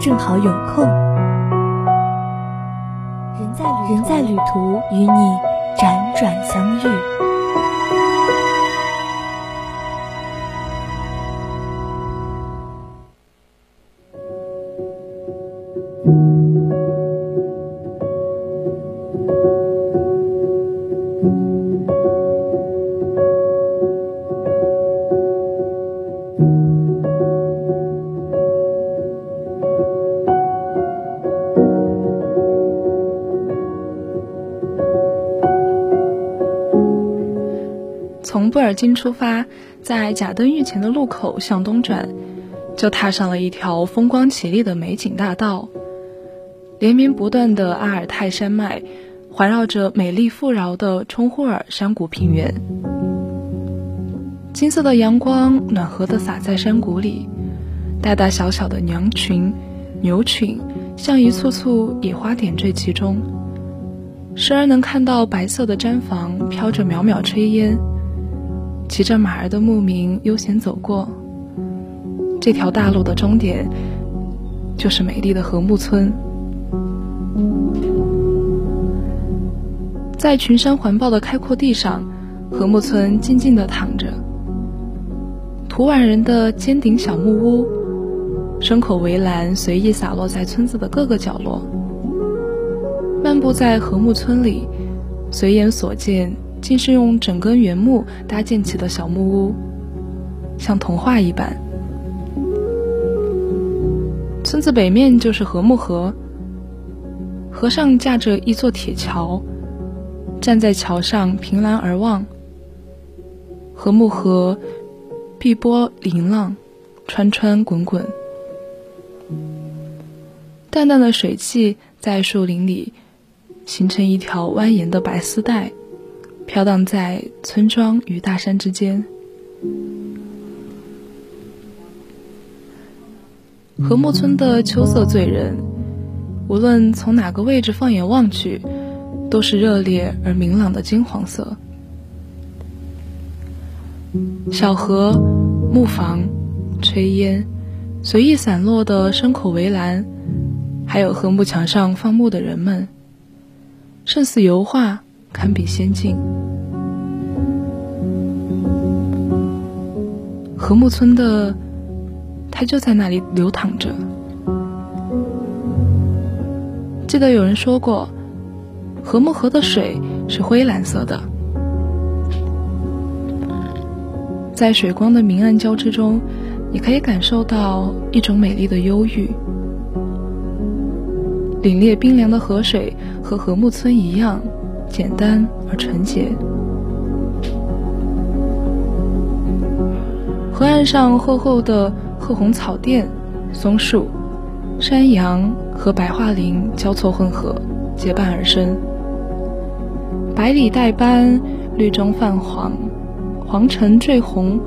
正好有空。人在人在旅途，与你辗转相遇。从布尔津出发，在贾登峪前的路口向东转，就踏上了一条风光绮丽的美景大道。连绵不断的阿尔泰山脉，环绕着美丽富饶的冲呼尔山谷平原。金色的阳光暖和地洒在山谷里，大大小小的羊群、牛群，像一簇簇野花点缀其中。时而能看到白色的毡房飘着袅袅炊烟。骑着马儿的牧民悠闲走过，这条大路的终点就是美丽的禾木村。在群山环抱的开阔地上，禾木村静静地躺着。土瓦人的尖顶小木屋，牲口围栏随意洒落在村子的各个角落。漫步在禾木村里，随眼所见。竟是用整根原木搭建起的小木屋，像童话一般。村子北面就是禾木河，河上架着一座铁桥，站在桥上凭栏而望，禾木河碧波粼浪，川川滚滚，淡淡的水汽在树林里形成一条蜿蜒的白丝带。飘荡在村庄与大山之间。禾木村的秋色醉人，无论从哪个位置放眼望去，都是热烈而明朗的金黄色。小河、木房、炊烟，随意散落的牲口围栏，还有禾木墙上放牧的人们，胜似油画。堪比仙境。禾木村的，它就在那里流淌着。记得有人说过，禾木河的水是灰蓝色的，在水光的明暗交织中，你可以感受到一种美丽的忧郁。凛冽冰凉的河水和禾木村一样。简单而纯洁。河岸上厚厚的褐红草甸、松树、山羊和白桦林交错混合，结伴而生。百里带斑，绿中泛黄，黄橙缀红，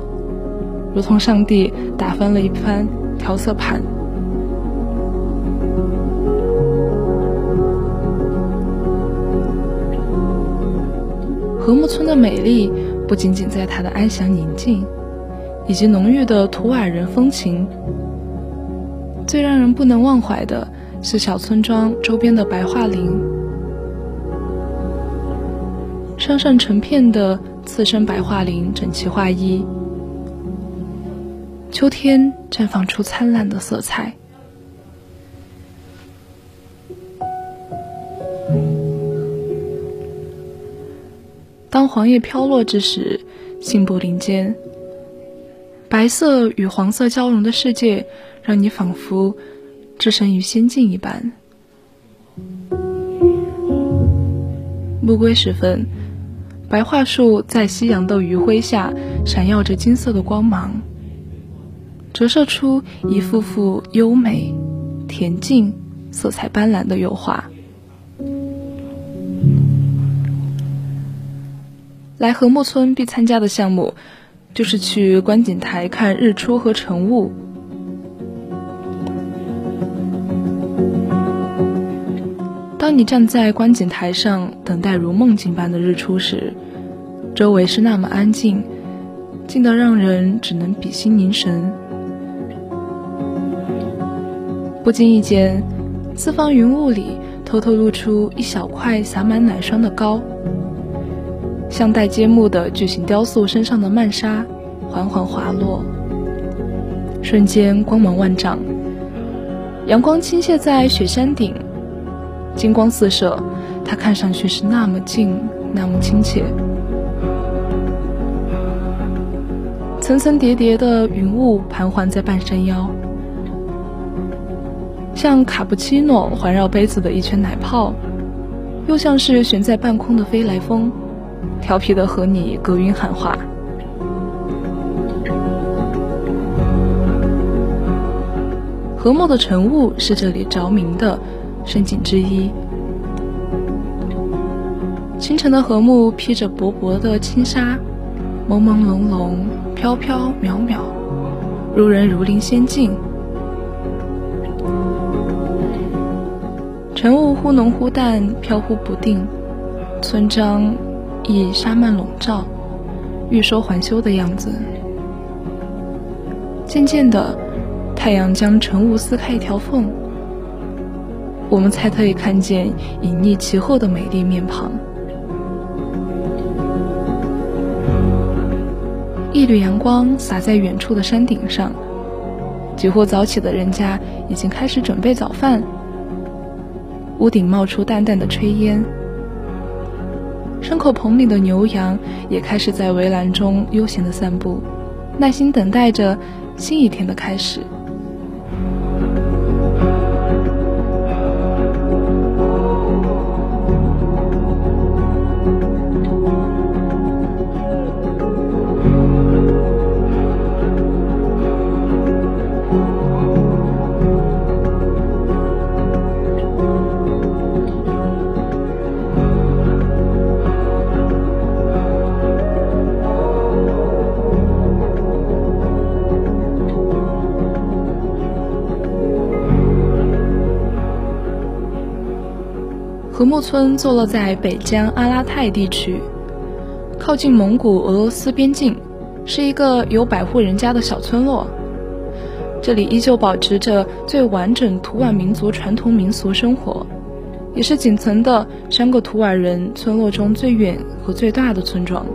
如同上帝打翻了一番调色盘。的美丽不仅仅在它的安详宁静，以及浓郁的图瓦人风情。最让人不能忘怀的是小村庄周边的白桦林，山上成片的次生白桦林整齐划一，秋天绽放出灿烂的色彩。当黄叶飘落之时，信步林间，白色与黄色交融的世界，让你仿佛置身于仙境一般。暮归时分，白桦树在夕阳的余晖下闪耀着金色的光芒，折射出一幅幅优美、恬静、色彩斑斓的油画。来禾木村必参加的项目，就是去观景台看日出和晨雾。当你站在观景台上等待如梦境般的日出时，周围是那么安静，静得让人只能屏心凝神。不经意间，四方云雾里偷偷露出一小块洒满奶霜的糕。像带揭幕的巨型雕塑身上的曼纱缓缓滑落，瞬间光芒万丈。阳光倾泻在雪山顶，金光四射，它看上去是那么近，那么亲切。层层叠叠的云雾盘桓在半山腰，像卡布奇诺环绕杯子的一圈奶泡，又像是悬在半空的飞来峰。调皮的和你隔云喊话。和睦的晨雾是这里着名的胜景之一。清晨的和睦披着薄薄的轻纱，朦朦胧胧，飘飘渺渺，如人如临仙境。晨雾忽浓忽淡，飘忽不定，村庄。以纱幔笼罩，欲收还休的样子。渐渐的，太阳将晨雾撕开一条缝，我们才可以看见隐匿其后的美丽面庞。一缕阳光洒在远处的山顶上，几户早起的人家已经开始准备早饭，屋顶冒出淡淡的炊烟。牲口棚里的牛羊也开始在围栏中悠闲的散步，耐心等待着新一天的开始。禾木村坐落在北疆阿拉泰地区，靠近蒙古俄罗斯边境，是一个有百户人家的小村落。这里依旧保持着最完整图瓦民族传统民俗生活，也是仅存的三个图瓦人村落中最远和最大的村庄。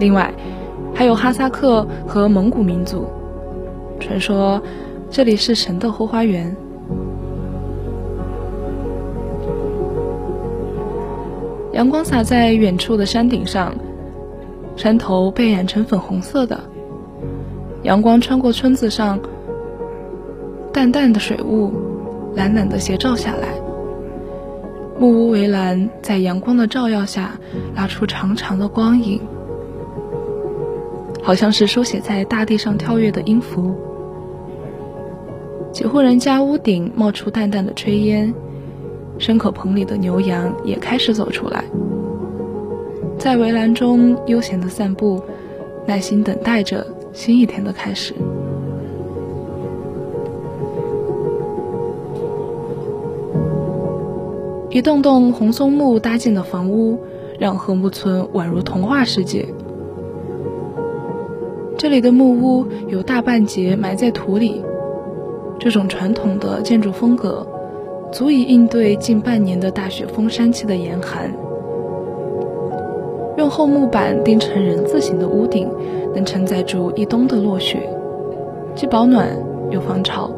另外，还有哈萨克和蒙古民族。传说，这里是神的后花园。阳光洒在远处的山顶上，山头被染成粉红色的。阳光穿过村子上淡淡的水雾，懒懒的斜照下来。木屋围栏在阳光的照耀下，拉出长长的光影，好像是书写在大地上跳跃的音符。几户人家屋顶冒出淡淡的炊烟。牲口棚里的牛羊也开始走出来，在围栏中悠闲地散步，耐心等待着新一天的开始。一栋栋红松木搭建的房屋，让禾木村宛如童话世界。这里的木屋有大半截埋在土里，这种传统的建筑风格。足以应对近半年的大雪封山期的严寒。用厚木板钉成人字形的屋顶，能承载住一冬的落雪，既保暖又防潮。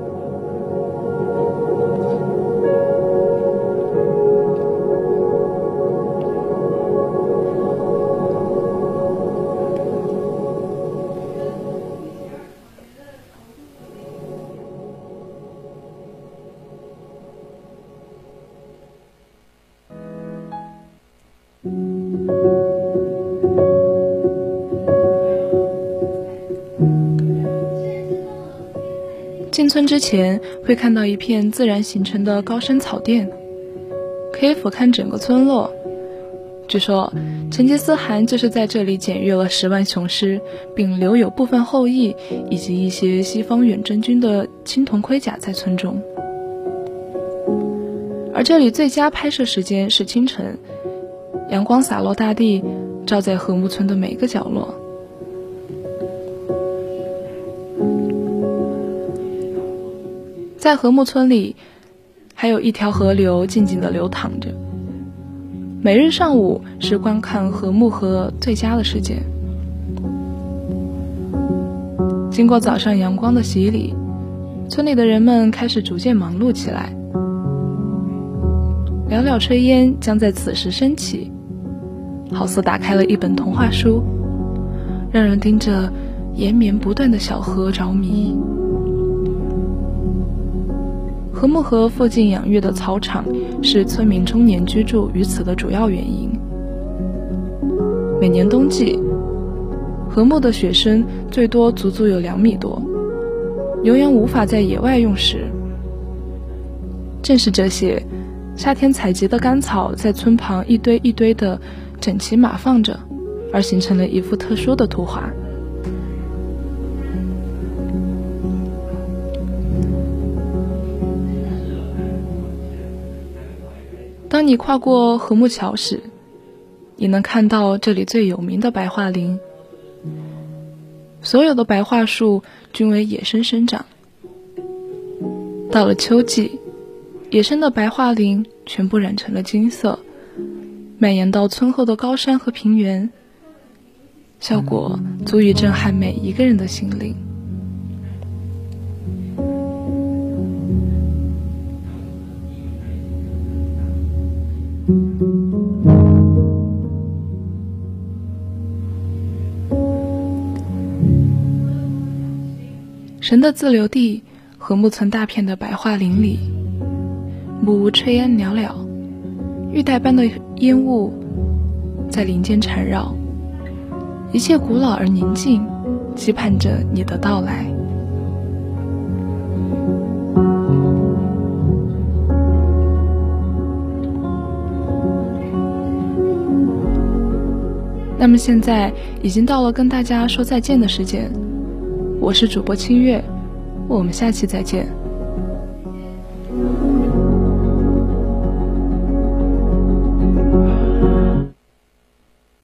之前会看到一片自然形成的高山草甸，可以俯瞰整个村落。据说成吉思汗就是在这里检阅了十万雄师，并留有部分后裔以及一些西方远征军的青铜盔甲在村中。而这里最佳拍摄时间是清晨，阳光洒落大地，照在禾木村的每个角落。在禾木村里，还有一条河流静静地流淌着。每日上午是观看禾木河最佳的时间。经过早上阳光的洗礼，村里的人们开始逐渐忙碌起来。袅袅炊烟将在此时升起，好似打开了一本童话书，让人盯着延绵不断的小河着迷。禾木河附近养育的草场是村民终年居住于此的主要原因。每年冬季，禾木的雪深最多足足有两米多，牛羊无法在野外用食。正是这些，夏天采集的干草在村旁一堆一堆的整齐码放着，而形成了一幅特殊的图画。当你跨过禾木桥时，你能看到这里最有名的白桦林。所有的白桦树均为野生生长。到了秋季，野生的白桦林全部染成了金色，蔓延到村后的高山和平原，效果足以震撼每一个人的心灵。神的自留地和木村大片的白桦林里，木屋炊烟袅袅，玉带般的烟雾在林间缠绕，一切古老而宁静，期盼着你的到来。那么现在已经到了跟大家说再见的时间。我是主播清月，我们下期再见。